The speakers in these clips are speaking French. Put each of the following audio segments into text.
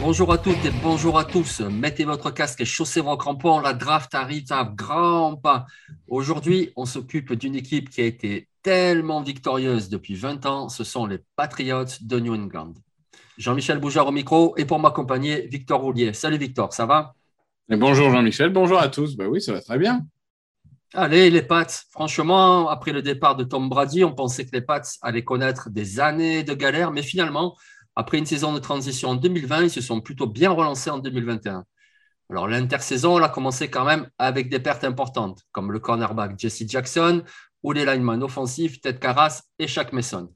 Bonjour à toutes et bonjour à tous. Mettez votre casque et chaussez vos crampons. La draft arrive à grands pas. Aujourd'hui, on s'occupe d'une équipe qui a été tellement victorieuse depuis 20 ans. Ce sont les Patriots de New England. Jean-Michel Boujard au micro et pour m'accompagner, Victor Roulier. Salut Victor, ça va? Bonjour Jean-Michel, bonjour à tous. Ben oui, ça va très bien. Allez, les Pats. Franchement, après le départ de Tom Brady, on pensait que les Pats allaient connaître des années de galère, mais finalement, après une saison de transition en 2020, ils se sont plutôt bien relancés en 2021. Alors, l'intersaison, elle a commencé quand même avec des pertes importantes, comme le cornerback Jesse Jackson ou les linemen offensifs Ted Carras et Shaq Mason.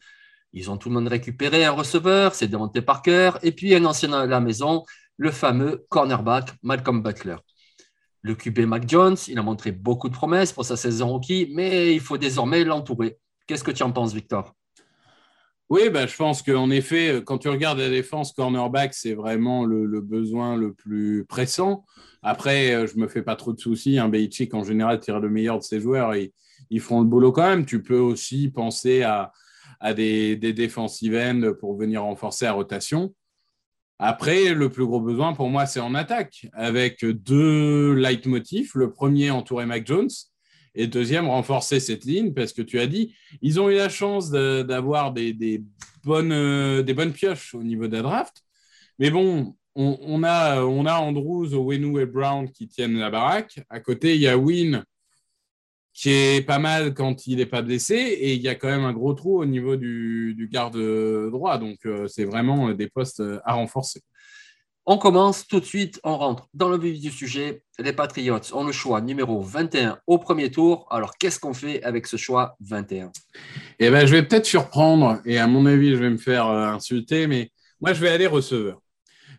Ils ont tout le monde récupéré un receveur, c'est Devontae Parker, et puis un ancien à la maison, le fameux cornerback Malcolm Butler. Le QB Mac Jones, il a montré beaucoup de promesses pour sa saison rookie, mais il faut désormais l'entourer. Qu'est-ce que tu en penses, Victor? Oui, bah, je pense qu'en effet, quand tu regardes la défense cornerback, c'est vraiment le, besoin le plus pressant. Après, euh, je me fais pas trop de soucis. Un hein. en général, tire le meilleur de ses joueurs et ils feront le boulot quand même. Tu peux aussi penser à, des, des defensive ends pour venir renforcer la rotation. Après, le plus gros besoin pour moi, c'est en attaque, avec deux leitmotifs. Le premier, entourer Mac Jones, et deuxième, renforcer cette ligne parce que tu as dit, ils ont eu la chance d'avoir des, bonnes, euh, des bonnes pioches au niveau de la draft. Mais bon, on, a, on a Andrews, Wenu et Brown qui tiennent la baraque. À côté, il y a Wynn qui est pas mal quand il n'est pas blessé. Et il y a quand même un gros trou au niveau du, garde droit. Donc, euh, c'est vraiment des postes à renforcer. On commence tout de suite, on rentre dans le vif du sujet. Les Patriots ont le choix numéro 21 au premier tour. Alors, qu'est-ce qu'on fait avec ce choix 21 Eh bien, je vais peut-être surprendre, et à mon avis, je vais me faire euh, insulter, mais moi, je vais aller receveur.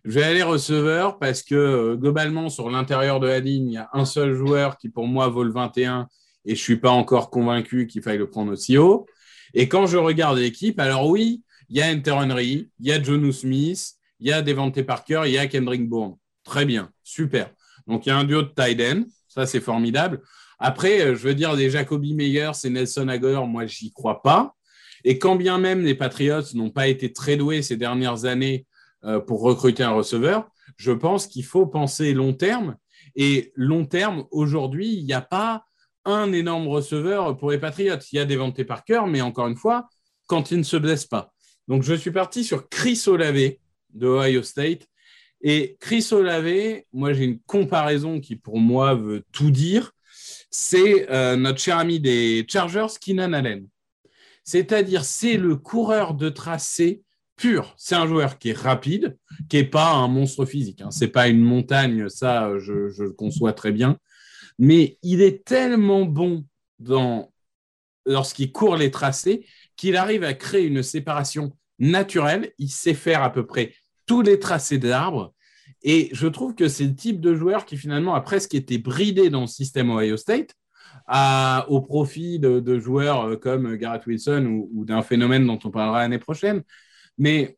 Je vais aller receveur parce que euh, globalement, sur l'intérieur de la ligne, il y a un seul joueur qui, pour moi, vaut le 21 et je suis pas encore convaincu qu'il faille le prendre aussi haut. Et quand je regarde l'équipe, alors oui, il y a Enter Henry, il y a Jonu Smith, il y a Devante Parker, il y a Kendrick Bourne. Très bien, super. Donc il y a un duo de tight ça c'est formidable. Après, euh, je veux dire, les Jacoby Meyer, c'est Nelson Aguilar, moi j'y crois pas. Et quand bien même les Patriots n'ont pas été très doués ces dernières années euh, pour recruter un receveur, je pense qu'il faut penser long terme. Et long terme, aujourd'hui, il n'y a pas un énorme receveur pour les Patriots. Il y a Devante Parker, mais encore une fois, quand il ne se blesse pas. Donc je suis parti sur Chris Olave, de Ohio State. Et Chris Olave, moi j'ai une comparaison qui pour moi veut tout dire, c'est euh, notre cher ami des Chargers, Keenan Allen. C'est-à-dire c'est le coureur de tracé pur. C'est un joueur qui est rapide, qui n'est pas un monstre physique. Hein. Ce n'est pas une montagne, ça je, le conçois très bien. Mais il est tellement bon dans, lorsqu'il court les tracés qu'il arrive à créer une séparation naturelle. Il sait faire à peu près tous les tracés d'arbres. Et je trouve que c'est le type de joueur qui finalement a presque été bridé dans le système Ohio State au profit de, joueurs euh, comme Garrett Wilson ou, d'un phénomène dont on parlera l'année prochaine. Mais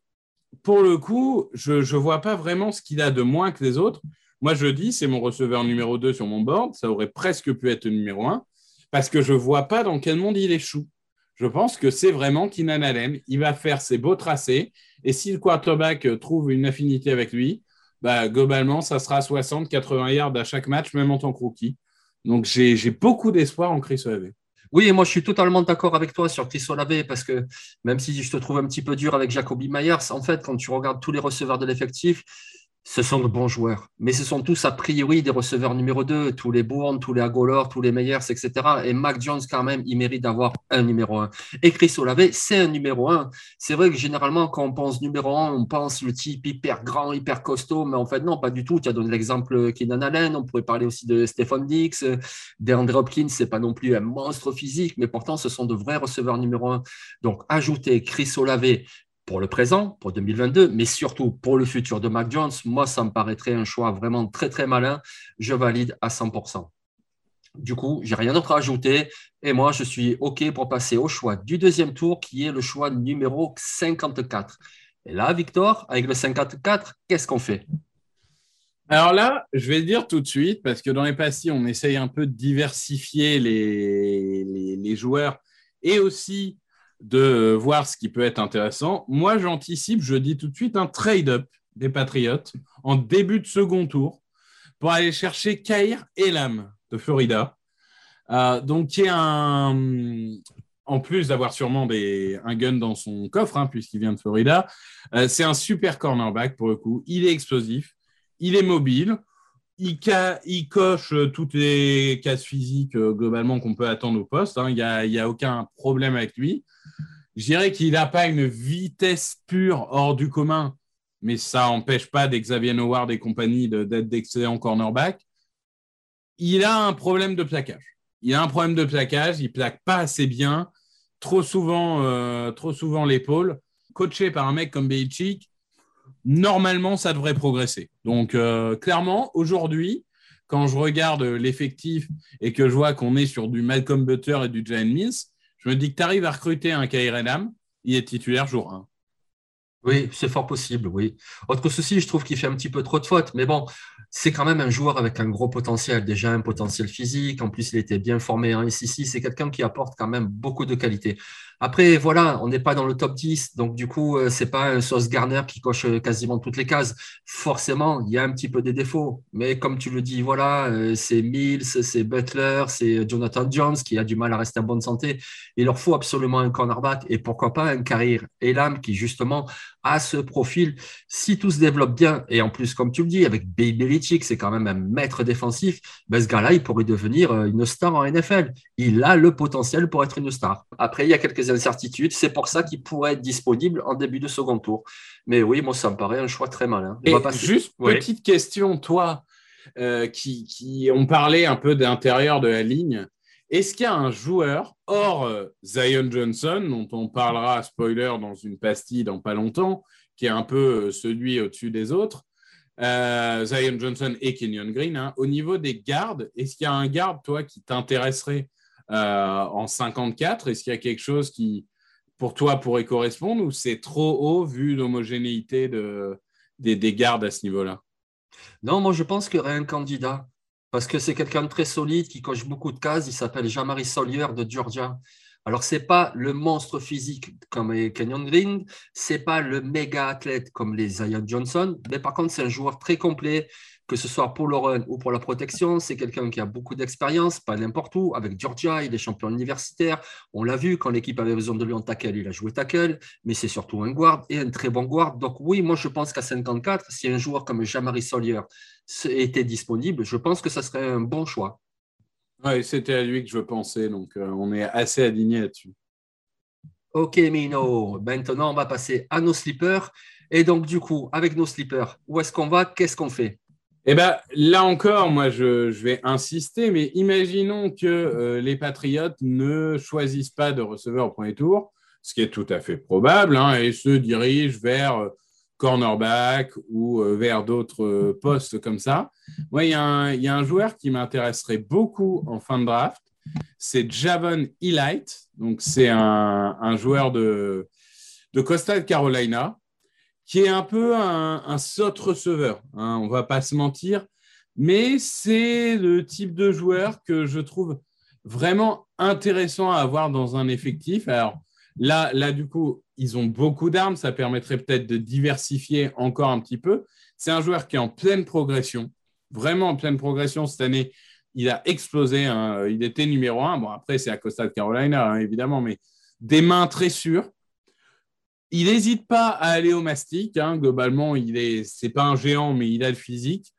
pour le coup, je ne vois pas vraiment ce qu'il a de moins que les autres. Moi, je dis, c'est mon receveur numéro 2 sur mon board. Ça aurait presque pu être numéro 1 parce que je ne vois pas dans quel monde il échoue. Je pense que c'est vraiment Keenan Allen. Il va faire ses beaux tracés. Et si le quarterback trouve une affinité avec lui, bah, globalement, ça sera 60-80 yards à chaque match, même en tant que rookie. Donc, j'ai beaucoup d'espoir en Chris Olave. Oui, moi je suis totalement d'accord avec toi sur Chris Olave parce que même si je te trouve un petit peu dur avec Jacoby Myers, en fait, quand tu regardes tous les receveurs de l'effectif, ce sont de bons joueurs, mais ce sont tous a priori des receveurs numéro 2, tous les Bourne, tous les Agolor, tous les Meyers, etc. Et Mac Jones, quand même, il mérite d'avoir un numéro 1. Et Chris Olave, c'est un numéro 1. C'est vrai que généralement, quand on pense numéro 1, on pense le type hyper grand, hyper costaud, mais en fait, non, pas du tout. Tu as donné l'exemple Keenan Allen, on pourrait parler aussi de Stephen Dix, DeAndre Hopkins, c'est pas non plus un monstre physique, mais pourtant, ce sont de vrais receveurs numéro 1. Donc, ajouter Chris Olave pour le présent, pour 2022, mais surtout pour le futur de Mac Jones, moi, ça me paraîtrait un choix vraiment très, très malin. Je valide à 100%. Du coup, j'ai rien d'autre à ajouter. Et moi, je suis OK pour passer au choix du deuxième tour, qui est le choix numéro 54. Et là, Victor, avec le 54, qu'est-ce qu'on fait? Alors là, je vais dire tout de suite, parce que dans les passés, on essaye un peu de diversifier les, les joueurs et aussi de voir ce qui peut être intéressant. Moi, j'anticipe, je dis tout de suite, un trade-up des Patriots en début de second tour pour aller chercher Kair Elam de Florida. Euh, donc, qui est un. En plus d'avoir sûrement un gun dans son coffre, hein, puisqu'il vient de Florida, euh, c'est un super cornerback pour le coup. Il est explosif, il est mobile, il, coche toutes les cases physiques euh, globalement qu'on peut attendre au poste. Hein. Il n'y a, aucun problème avec lui. Je dirais qu'il n'a pas une vitesse pure hors du commun, mais ça n'empêche pas d'Xavier Howard et compagnie d'être d'excellents cornerback. Il a un problème de plaquage. Il a un problème de plaquage, il plaque pas assez bien, trop souvent, euh, trop souvent l'épaule. Coaché par un mec comme Belichick, normalement, ça devrait progresser. Donc, euh, clairement, aujourd'hui, quand je regarde l'effectif et que je vois qu'on est sur du Malcolm Butter et du Jalen Mills, je me dis que tu arrives à recruter un Kairenam, il est titulaire jour 1. Oui, c'est fort possible, oui. Autre souci, je trouve qu'il fait un petit peu trop de fautes, mais bon, c'est quand même un joueur avec un gros potentiel, déjà un potentiel physique, en plus il était bien formé en SEC, c'est quelqu'un qui apporte quand même beaucoup de qualité. Après, voilà, on n'est pas dans le top 10, donc du coup, euh, c'est pas un Sauce Garner qui coche euh, quasiment toutes les cases. Forcément, il y a un petit peu des défauts, mais comme tu le dis, voilà, euh, c'est Mills, c'est Butler, c'est Jonathan Jones qui a du mal à rester en bonne santé. Il leur faut absolument un cornerback et pourquoi pas un carrière Elam qui justement a ce profil. Si tout se développe bien, et en plus, comme tu le dis, avec Baby Belichick, c'est quand même un maître défensif, ben ce gars-là, il pourrait devenir une star en NFL. Il a le potentiel pour être une star. Après, il y a quelques incertitudes. C'est pour ça qu'il pourrait être disponible en début de second tour. Mais oui, moi, ça me paraît un choix très malin. Et juste petite question, toi, euh, qui, qui ont parlé un peu d'intérieur de la ligne. Est-ce qu'il y a un joueur hors euh, Zion Johnson, dont on parlera, spoiler, dans une pastille dans pas longtemps, qui est un peu euh, celui au-dessus des autres, Zion Johnson et Kenyon Green, hein, au niveau des gardes, est-ce qu'il y a un garde, toi, qui t'intéresserait euh, en 54 Est-ce qu'il y a quelque chose qui, pour toi, pourrait correspondre ou c'est trop haut vu l'homogénéité de, des, gardes à ce niveau-là? Non, moi je pense qu'il y aurait un candidat parce que c'est quelqu'un de très solide qui coche beaucoup de cases. Il s'appelle Jean-Marie Solier de Georgia. Alors, ce n'est pas le monstre physique comme Kenyon Green, ce n'est pas le méga athlète comme les Zion Johnson, mais par contre, c'est un joueur très complet que ce soit pour le run ou pour la protection, c'est quelqu'un qui a beaucoup d'expérience, pas n'importe où. Avec Georgia, il est champion universitaire. On l'a vu, quand l'équipe avait besoin de lui en tackle, il a joué tackle, mais c'est surtout un guard et un très bon guard. Donc oui, moi je pense qu'à 54, si un joueur comme Jean-Marie Solier était disponible, je pense que ça serait un bon choix. Oui, c'était à lui que je pensais, donc euh, on est assez aligné là-dessus. Ok, Mino. Maintenant, on va passer à nos slippers. Et donc, du coup, avec nos slippers, où est-ce qu'on va? Qu'est-ce qu'on fait? Eh bien, là encore, moi, je, vais insister, mais imaginons que euh, les Patriotes ne choisissent pas de receveur au premier tour, ce qui est tout à fait probable, hein, et se dirigent vers euh, cornerback ou euh, vers d'autres postes comme ça. Moi, il y, a un joueur qui m'intéresserait beaucoup en fin de draft, c'est Javon Elite. Donc, c'est un, joueur de, de Costa Carolina qui est un peu un, un receveur, hein, on va pas se mentir, mais c'est le type de joueur que je trouve vraiment intéressant à avoir dans un effectif. Alors, Là, là, du coup, ils ont beaucoup d'armes. Ça permettrait peut-être de diversifier encore un petit peu. C'est un joueur qui est en pleine progression, vraiment en pleine progression cette année. Il a explosé. Hein. Il était numéro un. Bon, après, c'est à Costa de Carolina, hein, évidemment, mais des mains très sûres. Il n'hésite pas à aller au mastic. Hein. Globalement, il est, c'est pas un géant, mais il a le physique.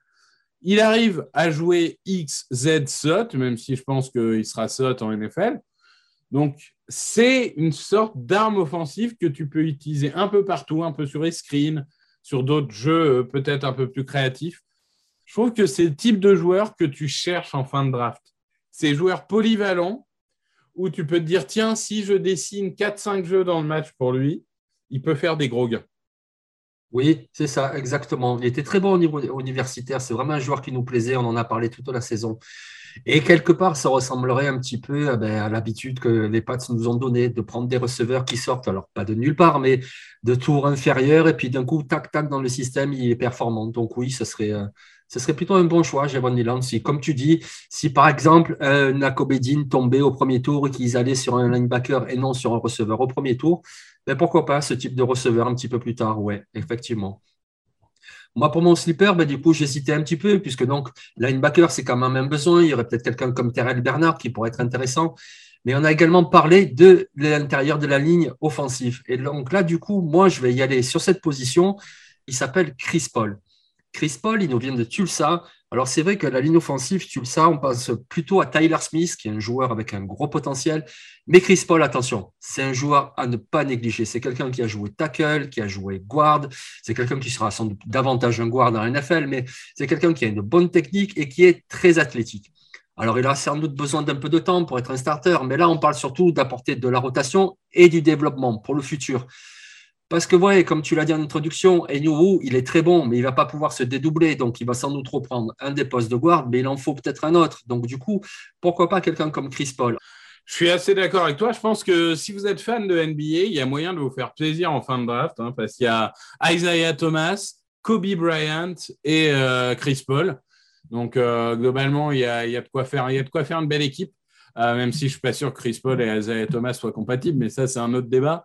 Il arrive à jouer X, Z, SOT, même si je pense qu'il sera SOT en NFL. Donc, c'est une sorte d'arme offensive que tu peux utiliser un peu partout, un peu sur les screens, sur d'autres jeux euh, peut-être un peu plus créatifs. Je trouve que c'est le type de joueur que tu cherches en fin de draft. Ces joueurs polyvalents où tu peux te dire, tiens, si je dessine 4-5 jeux dans le match pour lui, il peut faire des gros gains. Oui, c'est ça, exactement. Il était très bon au niveau universitaire. C'est vraiment un joueur qui nous plaisait. On en a parlé toute la saison. Et quelque part, ça ressemblerait un petit peu eh ben, à l'habitude que les Pats nous ont donné de prendre des receveurs qui sortent, alors pas de nulle part, mais de tours inférieurs. Et puis d'un coup, tac, tac, dans le système, il est performant. Donc oui, ce serait, euh, serait plutôt un bon choix, Javon Leland. Si, comme tu dis, si par exemple, un Nakobedin tombait au premier tour et qu'ils allaient sur un linebacker et non sur un receveur au premier tour, mais pourquoi pas ce type de receveur un petit peu plus tard? Ouais, effectivement. Moi, pour mon slipper, ben, du coup, j'hésitais un petit peu, puisque donc, linebacker, c'est quand même un besoin. Il y aurait peut-être quelqu'un comme Terrell Bernard qui pourrait être intéressant. Mais on a également parlé de l'intérieur de la ligne offensive. Et donc là, du coup, moi, je vais y aller sur cette position. Il s'appelle Chris Paul. Chris Paul, il nous vient de Tulsa. Alors, c'est vrai que la ligne offensive, Tulsa, on pense plutôt à Tyler Smith, qui est un joueur avec un gros potentiel. Mais Chris Paul, attention, c'est un joueur à ne pas négliger. C'est quelqu'un qui a joué tackle, qui a joué guard. C'est quelqu'un qui sera sans doute davantage un guard dans la NFL, mais c'est quelqu'un qui a une bonne technique et qui est très athlétique. Alors, il a sans doute besoin d'un peu de temps pour être un starter, mais là, on parle surtout d'apporter de la rotation et du développement pour le futur. Parce que, voyez, comme tu l'as dit en introduction, Enyuru, il est très bon, mais il ne va pas pouvoir se dédoubler. Donc, il va sans doute reprendre un des postes de guard, mais il en faut peut-être un autre. Donc, du coup, pourquoi pas quelqu'un comme Chris Paul? Je suis assez d'accord avec toi. Je pense que si vous êtes fan de NBA, il y a moyen de vous faire plaisir en fin de draft, hein, parce qu'il y a Isaiah Thomas, Kobe Bryant et euh, Chris Paul. Donc euh, globalement, il y, a, de quoi faire, il y a de quoi faire une belle équipe. Euh, même si je suis pas sûr que Chris Paul et Isaiah Thomas soient compatibles, mais ça c'est un autre débat.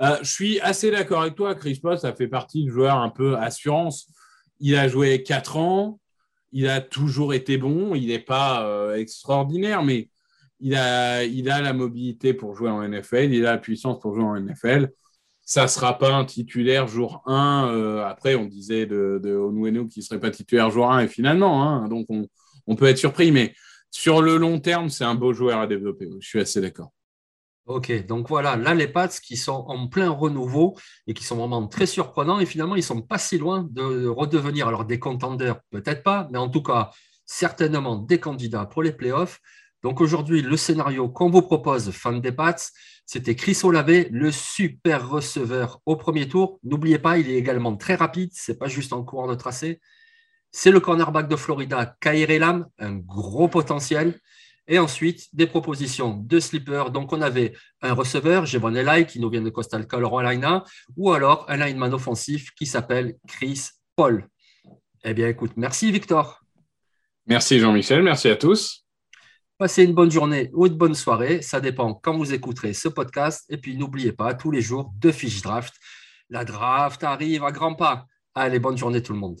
Je suis assez d'accord avec toi. Chris Paul, ça fait partie de joueurs un peu assurance. Il a joué 4 ans. Il a toujours été bon. Il n'est pas extraordinaire, mais il a, la mobilité pour jouer en NFL, il a la puissance pour jouer en NFL. Ça ne sera pas un titulaire jour 1. Euh, après, on disait de, de Onwenu qu'il ne serait pas titulaire jour 1 et finalement, hein, donc on, on, peut être surpris. Mais sur le long terme, c'est un beau joueur à développer. Je suis assez d'accord. Ok, donc voilà, là les Pats qui sont en plein renouveau et qui sont vraiment très surprenants et finalement ils sont pas si loin de redevenir alors des contenders, peut-être pas, mais en tout cas certainement des candidats pour les playoffs. Donc aujourd'hui, le scénario qu'on vous propose, fan des Pats, c'était Chris Olave, le super receveur au premier tour. N'oubliez pas, il est également très rapide, c'est pas juste en courant de tracé. C'est le cornerback de Florida, Kair Elam, un gros potentiel. Et ensuite, des propositions de sleeper. Donc, on avait un receveur, Jevon Eli, qui nous vient de Coastal Carolina, ou alors un lineman offensif qui s'appelle Chris Paul. Eh bien, écoute, merci Victor. Merci Jean-Michel, merci à tous. Passez une bonne journée ou une bonne soirée. Ça dépend quand vous écouterez ce podcast. Et puis, n'oubliez pas, tous les jours, deux fiches draft. La draft arrive à grands pas. Allez, bonne journée tout le monde.